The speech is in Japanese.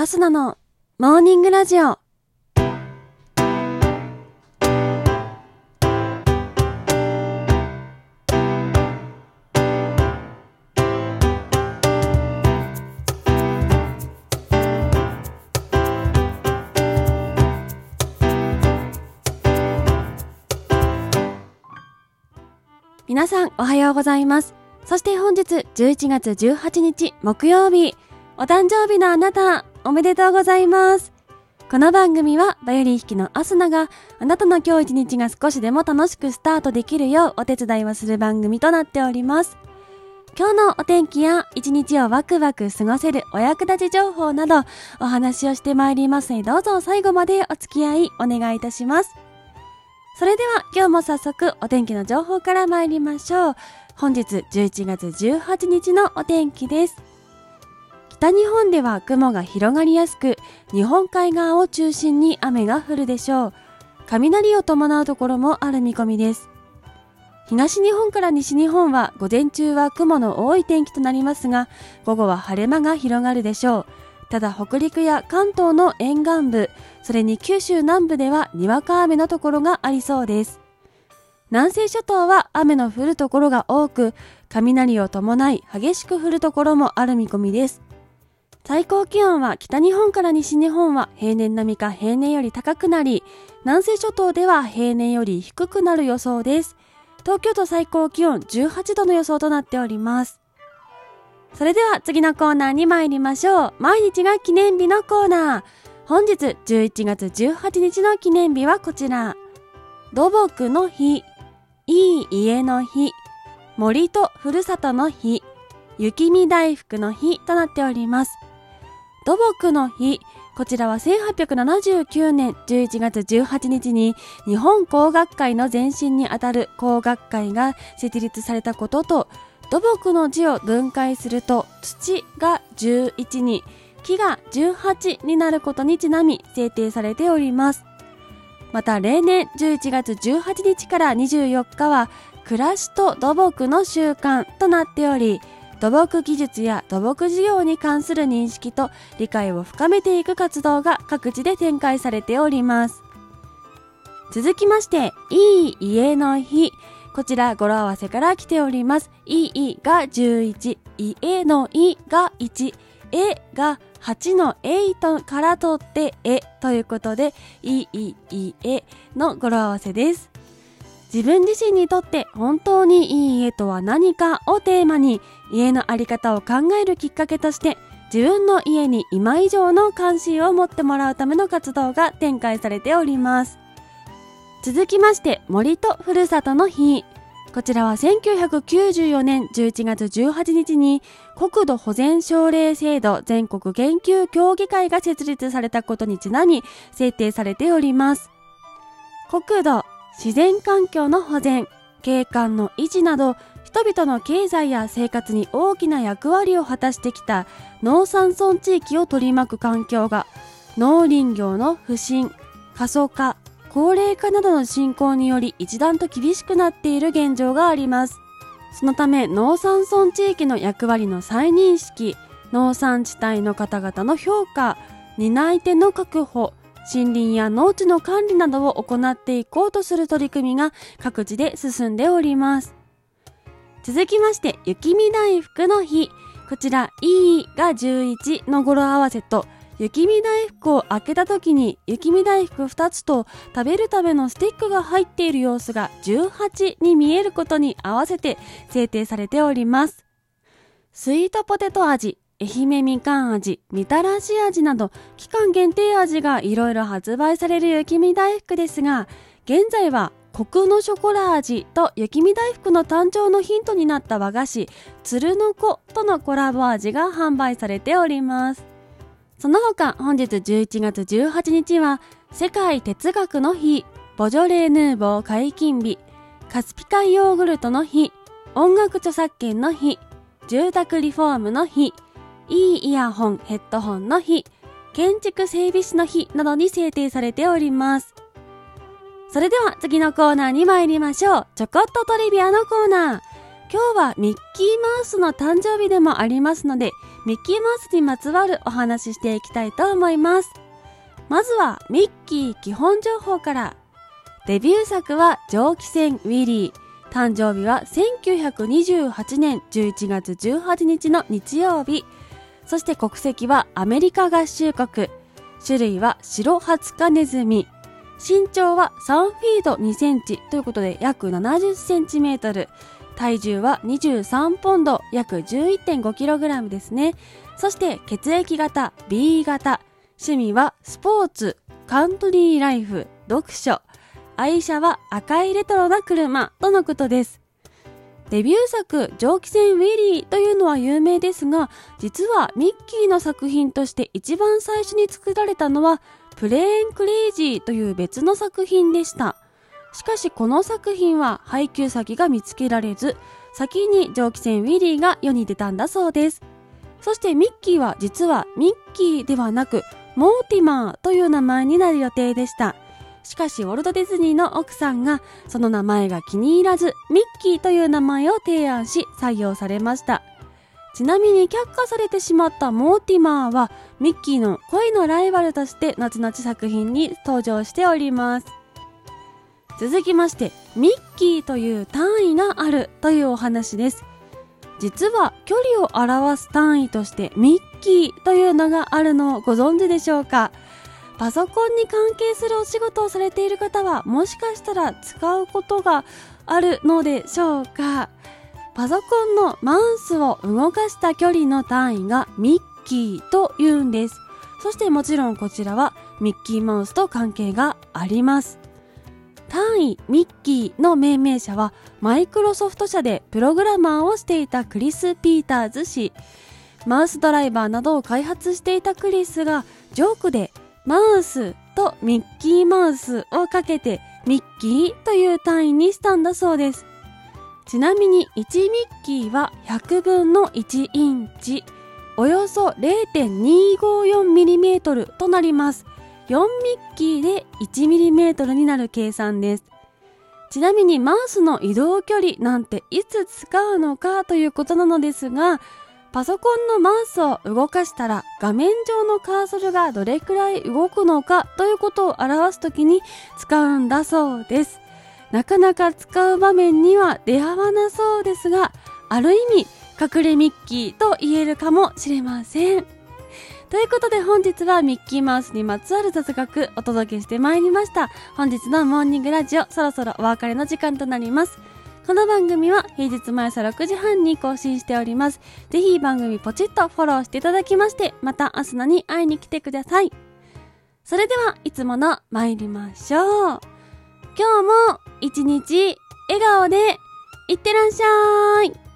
アスナのモーニングラジオ。皆さんおはようございます。そして本日11月18日木曜日、お誕生日のあなた、おめでとうございます。この番組はバイオリン弾きのアスナがあなたの今日一日が少しでも楽しくスタートできるようお手伝いをする番組となっております。今日のお天気や一日をワクワク過ごせるお役立ち情報などお話をしてまいりますのでどうぞ最後までお付き合いお願いいたします。それでは今日も早速お天気の情報から参りましょう。本日11月18日のお天気です。北日本では雲が広がりやすく、日本海側を中心に雨が降るでしょう。雷を伴うところもある見込みです。東日本から西日本は午前中は雲の多い天気となりますが、午後は晴れ間が広がるでしょう。ただ北陸や関東の沿岸部、それに九州南部ではにわか雨のところがありそうです。南西諸島は雨の降るところが多く、雷を伴い激しく降るところもある見込みです。最高気温は北日本から西日本は平年並みか平年より高くなり、南西諸島では平年より低くなる予想です。東京都最高気温18度の予想となっております。それでは次のコーナーに参りましょう。毎日が記念日のコーナー。本日11月18日の記念日はこちら。土木の日、いい家の日、森とふるさとの日、雪見大福の日となっております。土木の日、こちらは1879年11月18日に日本工学会の前身にあたる工学会が設立されたことと土木の字を分解すると土が11に木が18になることにちなみ制定されております。また例年11月18日から24日は暮らしと土木の習慣となっており土木技術や土木事業に関する認識と理解を深めていく活動が各地で展開されております。続きまして、いい家の日。こちら語呂合わせから来ております。いいが11、家のいが1、えが8の8から取ってえということで、いい家の語呂合わせです。自分自身にとって本当にいい家とは何かをテーマに家のあり方を考えるきっかけとして自分の家に今以上の関心を持ってもらうための活動が展開されております。続きまして森とふるさとの日。こちらは1994年11月18日に国土保全奨励制度全国研究協議会が設立されたことにちなみ制定されております。国土、自然環境の保全、景観の維持など人々の経済や生活に大きな役割を果たしてきた農山村地域を取り巻く環境が農林業の不振、過疎化、高齢化などの進行により一段と厳しくなっている現状があります。そのため農山村地域の役割の再認識、農産地帯の方々の評価、担い手の確保、森林や農地の管理などを行っていこうとする取り組みが各地で進んでおります。続きまして、雪見大福の日。こちら、いいが11の語呂合わせと、雪見大福を開けた時に雪見大福2つと食べるためのスティックが入っている様子が18に見えることに合わせて制定されております。スイートポテト味、愛媛みかん味、みたらし味など期間限定味がいろいろ発売される雪見大福ですが、現在はコクのショコラ味と雪見大福の誕生のヒントになった和菓子、鶴の子とのコラボ味が販売されております。その他本日11月18日は世界哲学の日、ボジョレーヌーボー解禁日、カスピ海ヨーグルトの日、音楽著作権の日、住宅リフォームの日、いいイヤホン、ヘッドホンの日、建築整備士の日などに制定されております。それでは次のコーナーに参りましょう。ちょこっとトリビアのコーナー。今日はミッキーマウスの誕生日でもありますので、ミッキーマウスにまつわるお話ししていきたいと思います。まずはミッキー基本情報から。デビュー作は蒸気船ウィリー。誕生日は1928年11月18日の日曜日。そして国籍はアメリカ合衆国。種類は白ハツカネズミ。身長は3フィード2センチということで約70センチメートル。体重は23ポンド、約 11.5kg ですね。そして血液型 B 型。趣味はスポーツ、カントリーライフ、読書。愛車は赤いレトロな車とのことです。デビュー作、蒸気船ウィリーというのは有名ですが、実はミッキーの作品として一番最初に作られたのは、プレーンクレイジーという別の作品でした。しかしこの作品は配給先が見つけられず、先に蒸気船ウィリーが世に出たんだそうです。そしてミッキーは実はミッキーではなく、モーティマーという名前になる予定でした。しかし、ウォルト・ディズニーの奥さんが、その名前が気に入らず、ミッキーという名前を提案し、採用されました。ちなみに却下されてしまったモーティマーは、ミッキーの恋のライバルとして後々作品に登場しております。続きまして、ミッキーという単位があるというお話です。実は距離を表す単位としてミッキーというのがあるのをご存知でしょうか？パソコンに関係するお仕事をされている方はもしかしたら使うことがあるのでしょうか？パソコンのマウスを動かした距離の単位がミッキーと言うんです。そしてもちろんこちらはミッキーマウスと関係があります。単位ミッキーの命名者はマイクロソフト社でプログラマーをしていたクリス・ピーターズ氏。マウスドライバーなどを開発していたクリスがジョークでマウスとミッキーマウスをかけてミッキーという単位にしたんだそうです。ちなみに1ミッキーは100分の1インチ、およそ 0.254mm となります。4ミッキーで 1mm になる計算です。ちなみにマウスの移動距離なんていつ使うのかということなのですが、パソコンのマウスを動かしたら画面上のカーソルがどれくらい動くのかということを表すときに使うんだそうです。なかなか使う場面には出会わなそうですが、ある意味隠れミッキーと言えるかもしれません。ということで本日はミッキーマウスにまつわる雑学お届けしてまいりました。本日のモーニングラジオそろそろお別れの時間となります。この番組は平日毎朝6時半に更新しております。ぜひ番組ポチッとフォローしていただきまして、また明日のに会いに来てください。それでは、いつもの参りましょう。今日も一日笑顔でいってらっしゃい。